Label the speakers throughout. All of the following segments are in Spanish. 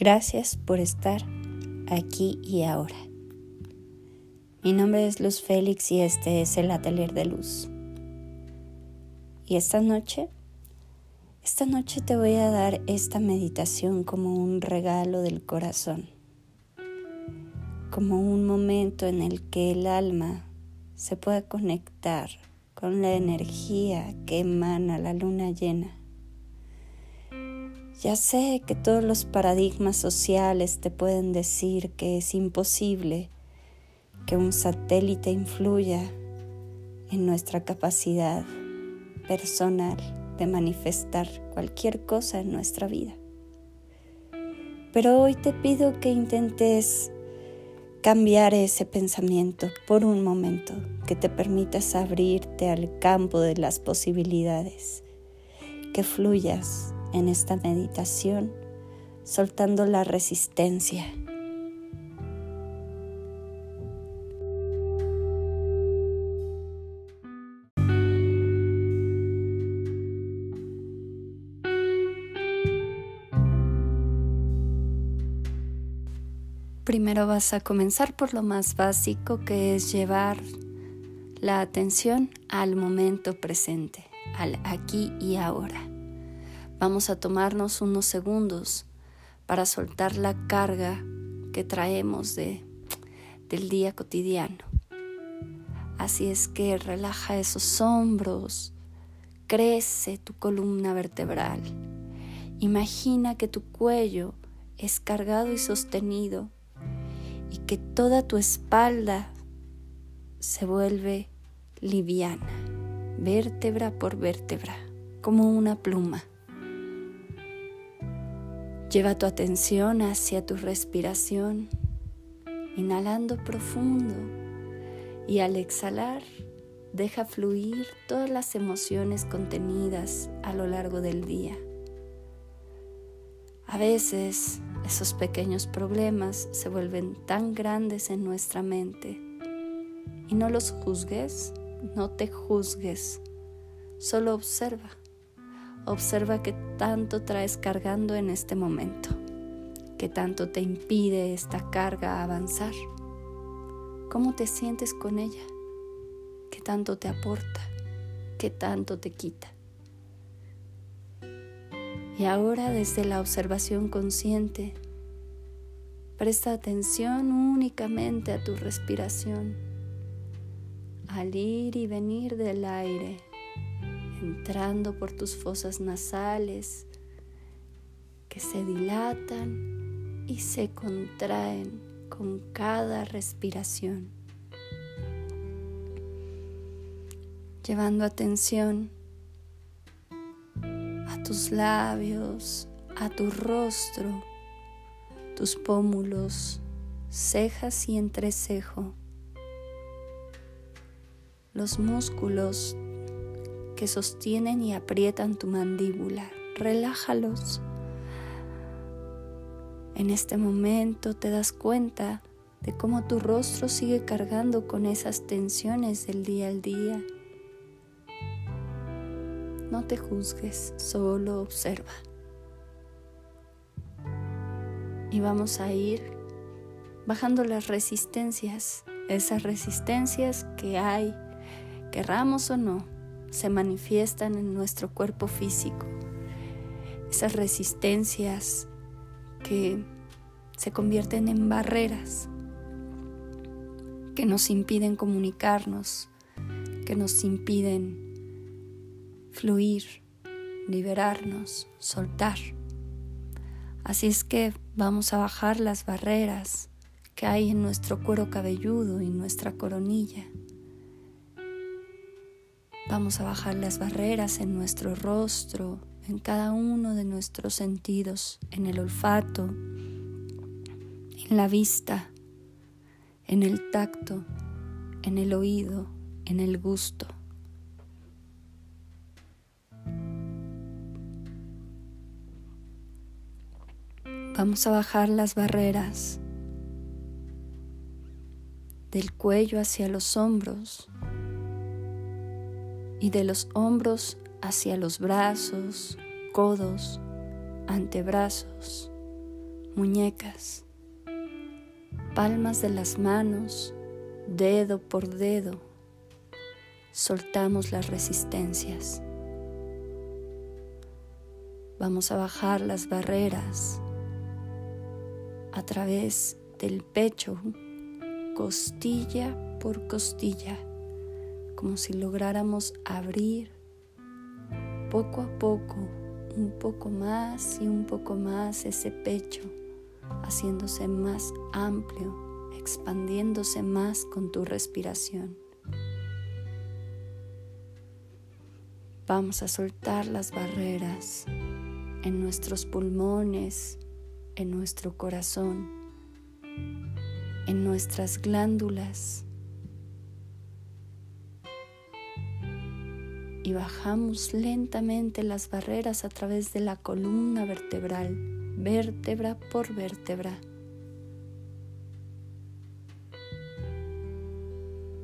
Speaker 1: Gracias por estar aquí y ahora. Mi nombre es Luz Félix y este es el Atelier de Luz. Y esta noche, esta noche te voy a dar esta meditación como un regalo del corazón, como un momento en el que el alma se pueda conectar con la energía que emana la luna llena ya sé que todos los paradigmas sociales te pueden decir que es imposible que un satélite influya en nuestra capacidad personal de manifestar cualquier cosa en nuestra vida. Pero hoy te pido que intentes cambiar ese pensamiento por un momento, que te permitas abrirte al campo de las posibilidades, que fluyas en esta meditación, soltando la resistencia. Primero vas a comenzar por lo más básico que es llevar la atención al momento presente, al aquí y ahora. Vamos a tomarnos unos segundos para soltar la carga que traemos de, del día cotidiano. Así es que relaja esos hombros, crece tu columna vertebral. Imagina que tu cuello es cargado y sostenido y que toda tu espalda se vuelve liviana, vértebra por vértebra, como una pluma. Lleva tu atención hacia tu respiración, inhalando profundo. Y al exhalar deja fluir todas las emociones contenidas a lo largo del día. A veces esos pequeños problemas se vuelven tan grandes en nuestra mente. Y no los juzgues, no te juzgues, solo observa Observa qué tanto traes cargando en este momento, qué tanto te impide esta carga avanzar, cómo te sientes con ella, qué tanto te aporta, qué tanto te quita. Y ahora desde la observación consciente, presta atención únicamente a tu respiración, al ir y venir del aire entrando por tus fosas nasales que se dilatan y se contraen con cada respiración. Llevando atención a tus labios, a tu rostro, tus pómulos, cejas y entrecejo, los músculos que sostienen y aprietan tu mandíbula. Relájalos. En este momento te das cuenta de cómo tu rostro sigue cargando con esas tensiones del día al día. No te juzgues, solo observa. Y vamos a ir bajando las resistencias, esas resistencias que hay, querramos o no se manifiestan en nuestro cuerpo físico. Esas resistencias que se convierten en barreras que nos impiden comunicarnos, que nos impiden fluir, liberarnos, soltar. Así es que vamos a bajar las barreras que hay en nuestro cuero cabelludo y nuestra coronilla. Vamos a bajar las barreras en nuestro rostro, en cada uno de nuestros sentidos, en el olfato, en la vista, en el tacto, en el oído, en el gusto. Vamos a bajar las barreras del cuello hacia los hombros, y de los hombros hacia los brazos, codos, antebrazos, muñecas, palmas de las manos, dedo por dedo, soltamos las resistencias. Vamos a bajar las barreras a través del pecho, costilla por costilla, como si lográramos abrir poco a poco, un poco más y un poco más ese pecho, haciéndose más amplio, expandiéndose más con tu respiración. Vamos a soltar las barreras en nuestros pulmones, en nuestro corazón, en nuestras glándulas. Y bajamos lentamente las barreras a través de la columna vertebral, vértebra por vértebra.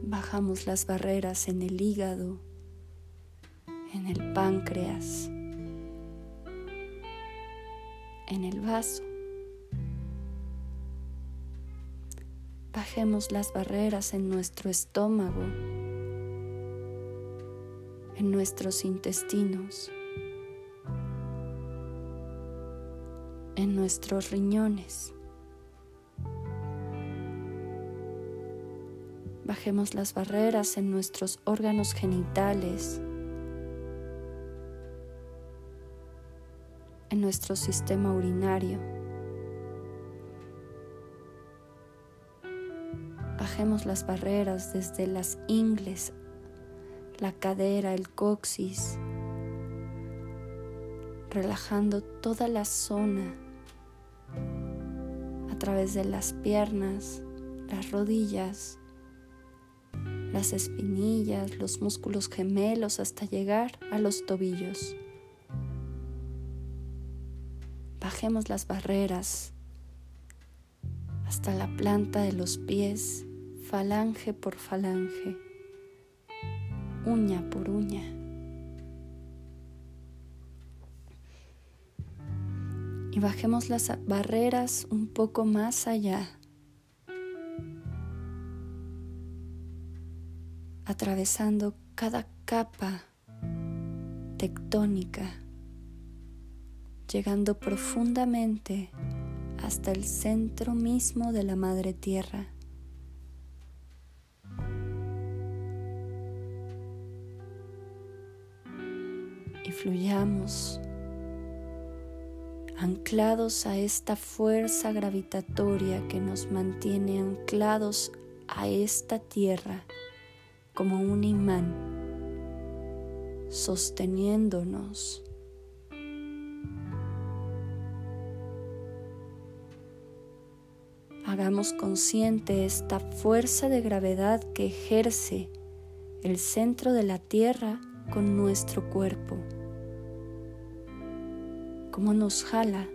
Speaker 1: Bajamos las barreras en el hígado, en el páncreas, en el vaso. Bajemos las barreras en nuestro estómago, en nuestros intestinos, en nuestros riñones. Bajemos las barreras en nuestros órganos genitales, en nuestro sistema urinario. Bajemos las barreras desde las ingles, la cadera, el coxis, relajando toda la zona a través de las piernas, las rodillas, las espinillas, los músculos gemelos hasta llegar a los tobillos. Bajemos las barreras hasta la planta de los pies, falange por falange, uña por uña. Y bajemos las barreras un poco más allá, atravesando cada capa tectónica llegando profundamente hasta el centro mismo de la Madre Tierra. Fluyamos anclados a esta fuerza gravitatoria que nos mantiene anclados a esta tierra como un imán, sosteniéndonos hagamos consciente esta fuerza de gravedad que ejerce el centro de la Tierra con nuestro cuerpo. Cómo nos jala,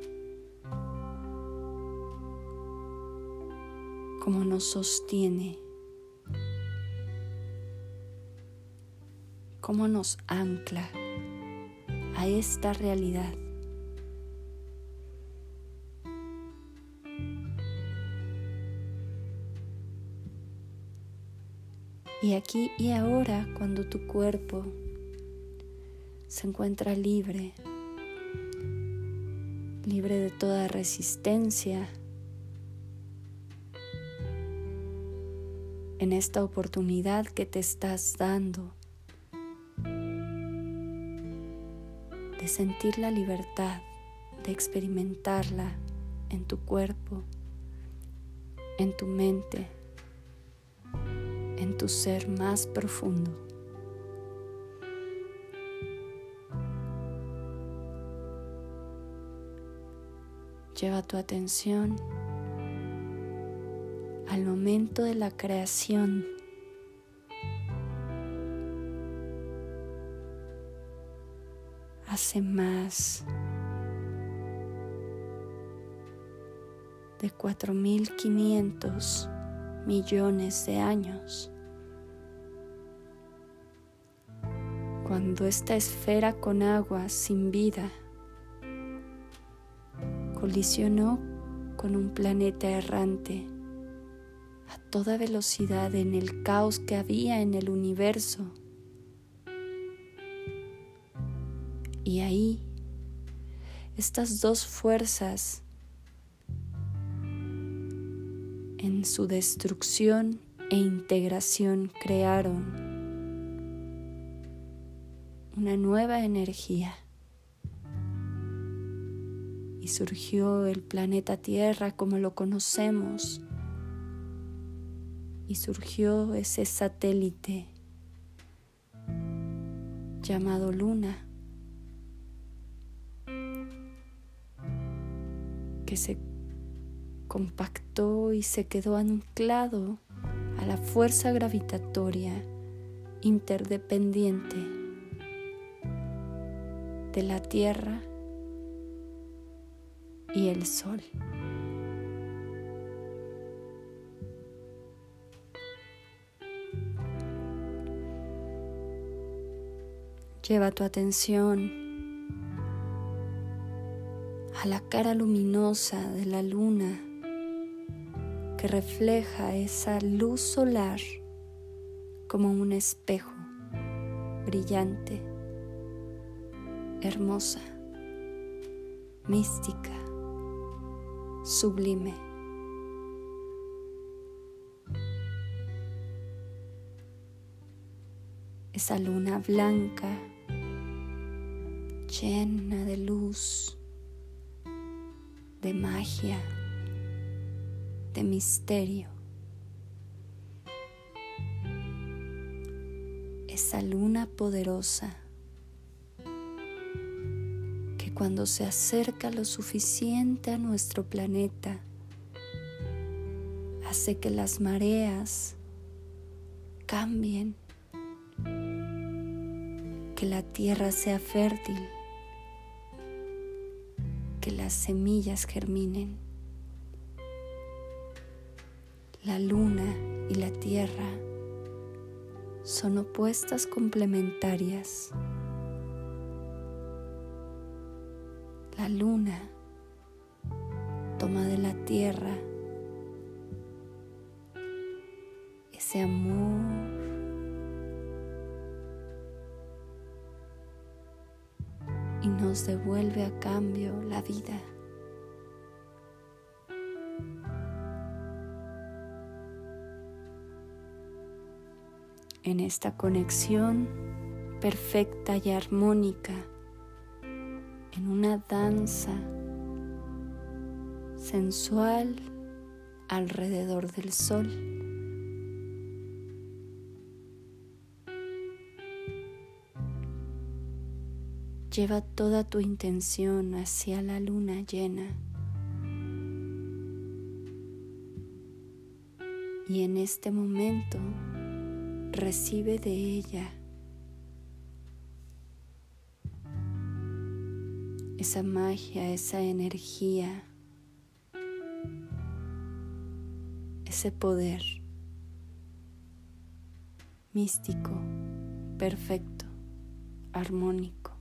Speaker 1: cómo nos sostiene, cómo nos ancla a esta realidad. Y aquí y ahora, cuando tu cuerpo se encuentra libre, libre de toda resistencia, en esta oportunidad que te estás dando de sentir la libertad, de experimentarla en tu cuerpo, en tu mente en tu ser más profundo. Lleva tu atención al momento de la creación. Hace más de 4500 millones de años. Cuando esta esfera con agua sin vida colisionó con un planeta errante a toda velocidad en el caos que había en el universo. Y ahí, estas dos fuerzas en su destrucción e integración crearon una nueva energía surgió el planeta Tierra como lo conocemos y surgió ese satélite llamado Luna que se compactó y se quedó anclado a la fuerza gravitatoria interdependiente de la Tierra y el Sol. Lleva tu atención a la cara luminosa de la luna que refleja esa luz solar como un espejo brillante, hermosa, mística, sublime. Esa luna blanca llena de luz, de magia de misterio. Esa luna poderosa cuando se acerca lo suficiente a nuestro planeta, hace que las mareas cambien, que la tierra sea fértil, que las semillas germinen la luna y la tierra son opuestas complementarias. La luna toma de la tierra ese amor y nos devuelve a cambio la vida. en esta conexión perfecta y armónica, en una danza sensual alrededor del sol. Lleva toda tu intención hacia la luna llena. Y en este momento recibe de ella esa magia, esa energía, ese poder místico, perfecto, armónico,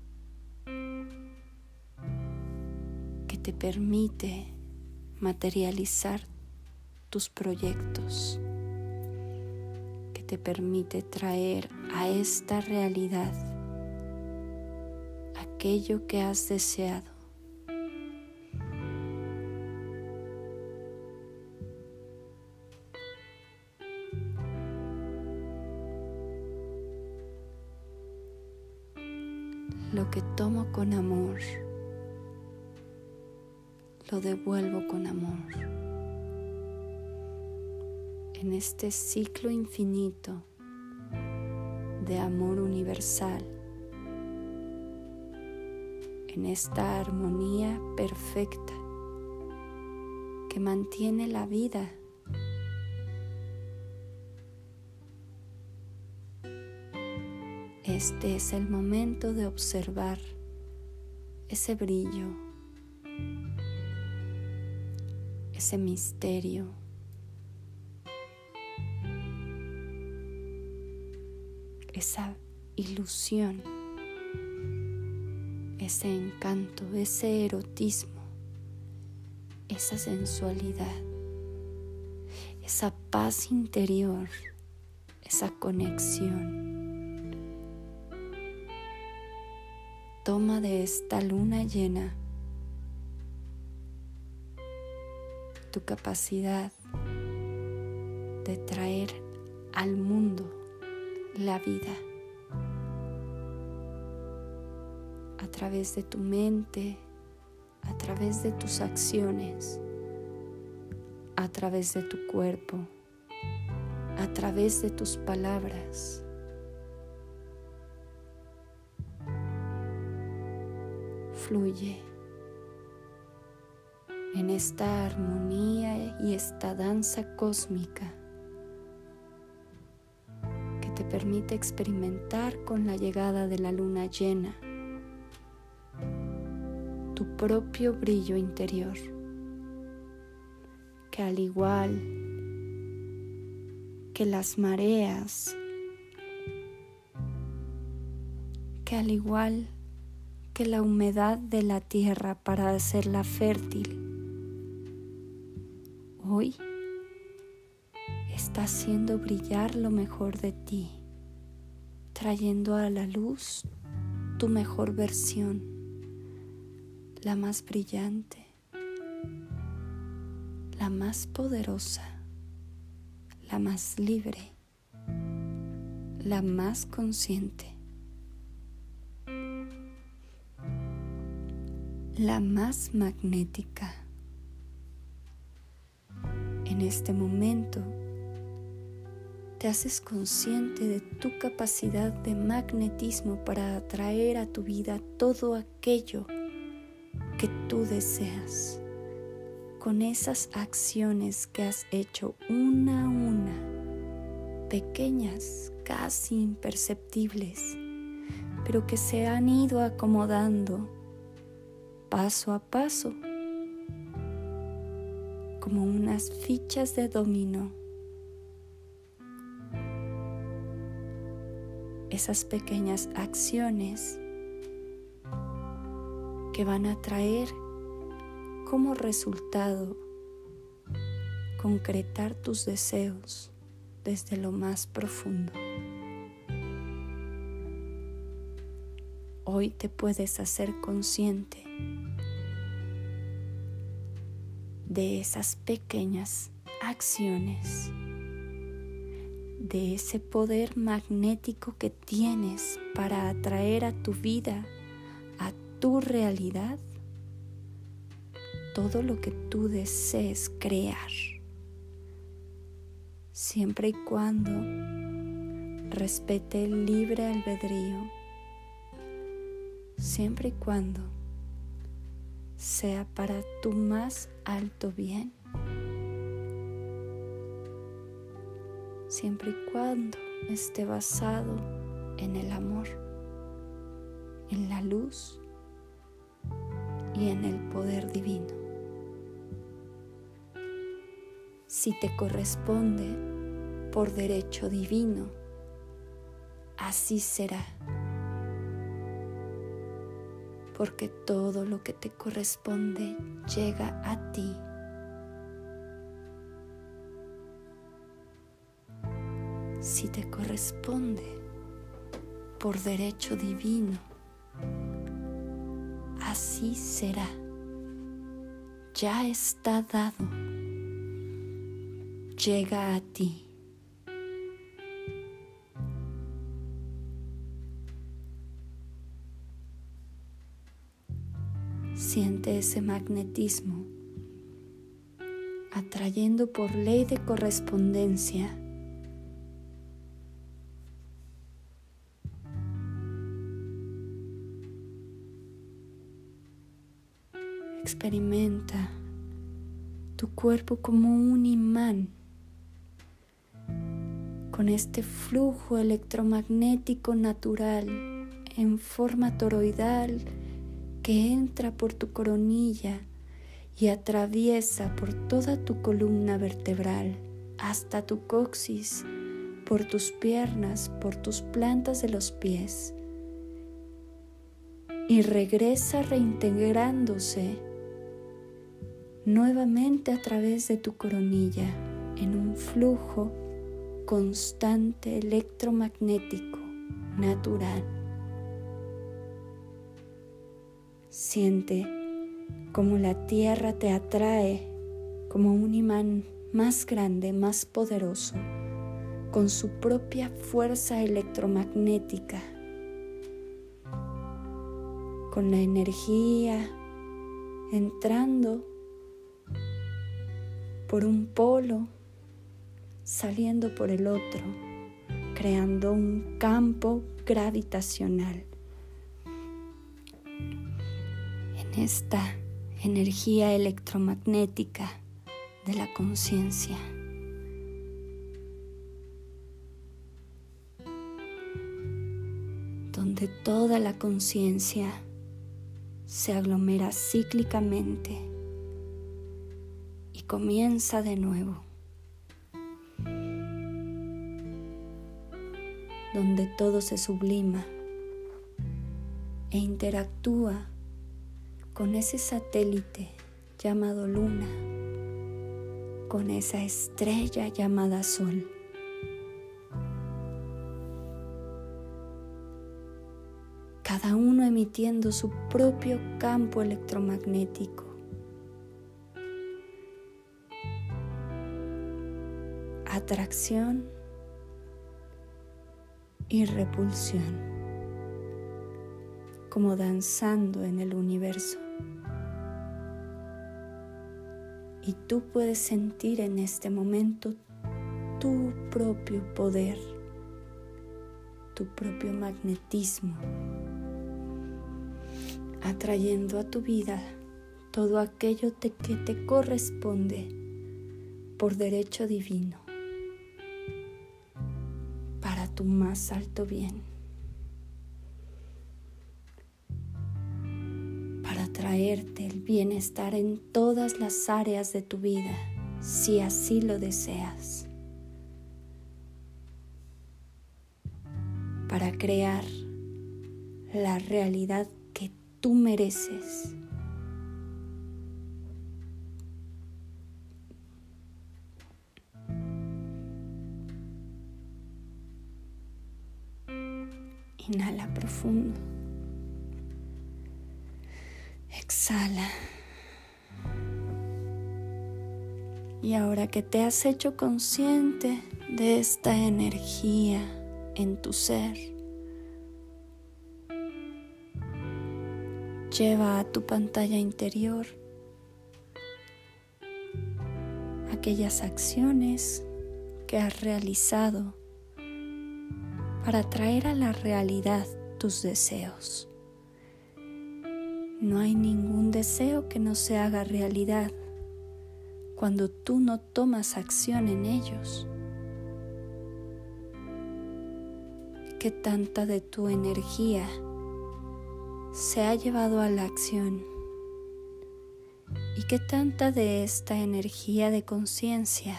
Speaker 1: que te permite materializar tus proyectos te permite traer a esta realidad aquello que has deseado. Lo que tomo con amor, lo devuelvo con amor en este ciclo infinito de amor universal, en esta armonía perfecta que mantiene la vida. Este es el momento de observar ese brillo, ese misterio esa ilusión, ese encanto, ese erotismo esa sensualidad, esa paz interior, esa conexión. Toma de esta luna llena tu capacidad de traer al mundo la vida a través de tu mente, a través de tus acciones, a través de tu cuerpo, a través de tus palabras. Fluye en esta armonía y esta danza cósmica que te permite experimentar con la llegada de la luna llena propio brillo interior, que al igual que las mareas, que al igual que la humedad de la tierra para hacerla fértil, hoy está haciendo brillar lo mejor de ti, trayendo a la luz tu mejor versión, la más brillante, la más poderosa, la más libre, la más consciente, la más magnética. En este momento te haces consciente de tu capacidad de magnetismo para atraer a tu vida todo aquello deseas con esas acciones que has hecho una a una, pequeñas, casi imperceptibles, pero que se han ido acomodando paso a paso como unas fichas de dominó. Esas pequeñas acciones que van a traer como resultado concretar tus deseos desde lo más profundo. Hoy te puedes hacer consciente de esas pequeñas acciones, de ese poder magnético que tienes para atraer a tu vida, a tu realidad, todo lo que tú desees crear, siempre y cuando respete el libre albedrío, siempre y cuando sea para tu más alto bien, siempre y cuando esté basado en el amor, en la luz y en el poder divino. Si te corresponde por derecho divino, así será porque todo lo que te corresponde llega a ti. Si te corresponde por derecho divino, así será. Ya está dado. Llega a ti. Siente ese magnetismo atrayendo por ley de correspondencia Experimenta tu cuerpo como un imán con este flujo electromagnético natural en forma toroidal que entra por tu coronilla y atraviesa por toda tu columna vertebral hasta tu coxis, por tus piernas, por tus plantas de los pies. Y regresa reintegrándose nuevamente a través de tu coronilla en un flujo constante electromagnético natural. Siente como la tierra te atrae como un imán más grande, más poderoso, con su propia fuerza electromagnética, con la energía entrando por un polo, saliendo por el otro, creando un campo gravitacional. En esta energía electromagnética de la conciencia. donde toda la conciencia se aglomera cíclicamente y comienza de nuevo, donde todo se sublima e interactúa con ese satélite llamado luna, con esa estrella llamada sol. Cada uno emitiendo su propio campo electromagnético. Atracción y repulsión, como danzando en el universo. Y tú puedes sentir en este momento tu propio poder, tu propio magnetismo, atrayendo a tu vida todo aquello que te corresponde por derecho divino, más alto bien. traerte el bienestar en todas las áreas de tu vida, si así lo deseas, para crear la realidad que tú mereces. Profundo. Exhala. Y ahora que te has hecho consciente de esta energía en tu ser, lleva a tu pantalla interior aquellas acciones que has realizado para traer a la realidad tus deseos. No hay ningún deseo que no se haga realidad cuando tú no tomas acción en ellos. ¿Qué tanta de tu energía se ha llevado a la acción? ¿Y qué tanta de esta energía de conciencia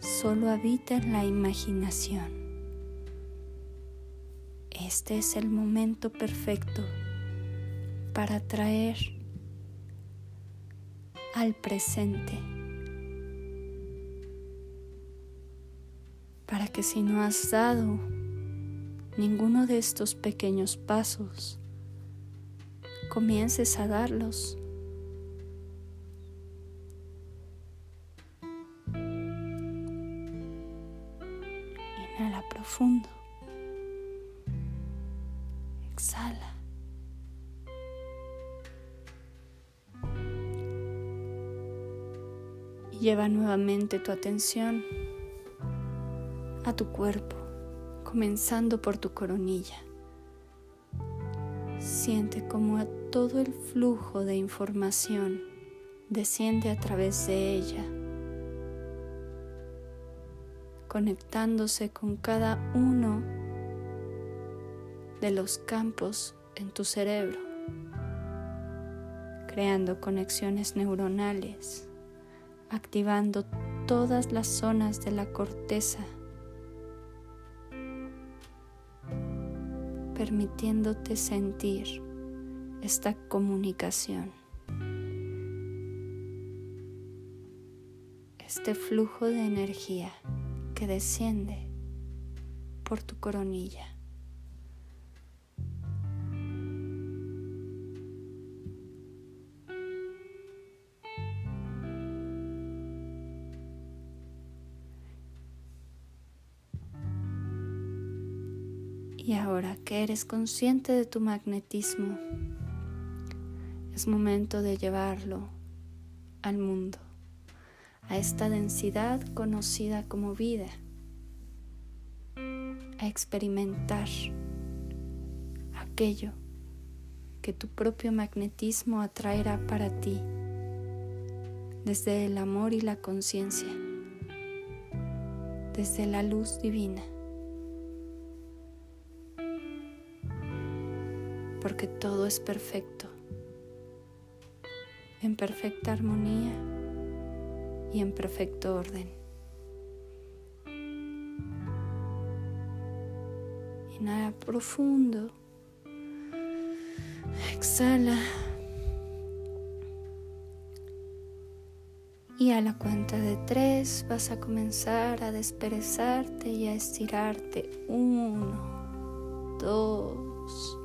Speaker 1: solo habita en la imaginación? Este es el momento perfecto para traer al presente. Para que si no has dado ninguno de estos pequeños pasos, comiences a darlos. Inhala profundo. Exhala. Lleva nuevamente tu atención a tu cuerpo, comenzando por tu coronilla. Siente como a todo el flujo de información desciende a través de ella, conectándose con cada uno de los campos en tu cerebro, creando conexiones neuronales activando todas las zonas de la corteza, permitiéndote sentir esta comunicación. este flujo de energía que desciende por tu coronilla. Que eres consciente de tu magnetismo, es momento de llevarlo al mundo, a esta densidad conocida como vida, a experimentar aquello que tu propio magnetismo atraerá para ti desde el amor y la conciencia, desde la luz divina. Porque todo es perfecto, en perfecta armonía y en perfecto orden. Inhala profundo, exhala y a la cuenta de tres vas a comenzar a desperezarte y a estirarte. Uno, dos,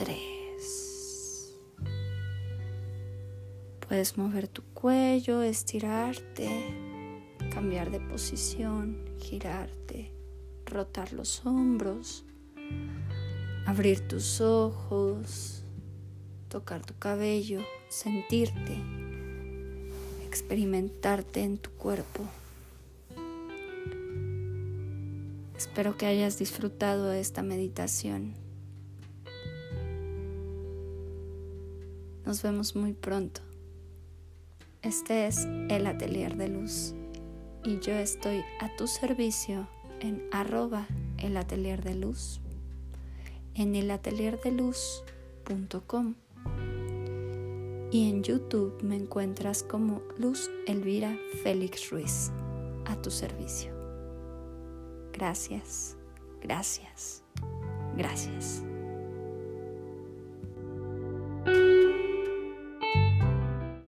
Speaker 1: tres. Puedes mover tu cuello, estirarte, cambiar de posición, girarte, rotar los hombros, abrir tus ojos, tocar tu cabello, sentirte, experimentarte en tu cuerpo. Espero que hayas disfrutado de esta meditación. Nos vemos muy pronto. Este es el Atelier de Luz y yo estoy a tu servicio en arroba el Atelier de Luz, en elatelierdeluz.com y en YouTube me encuentras como Luz Elvira Félix Ruiz, a tu servicio. Gracias, gracias, gracias.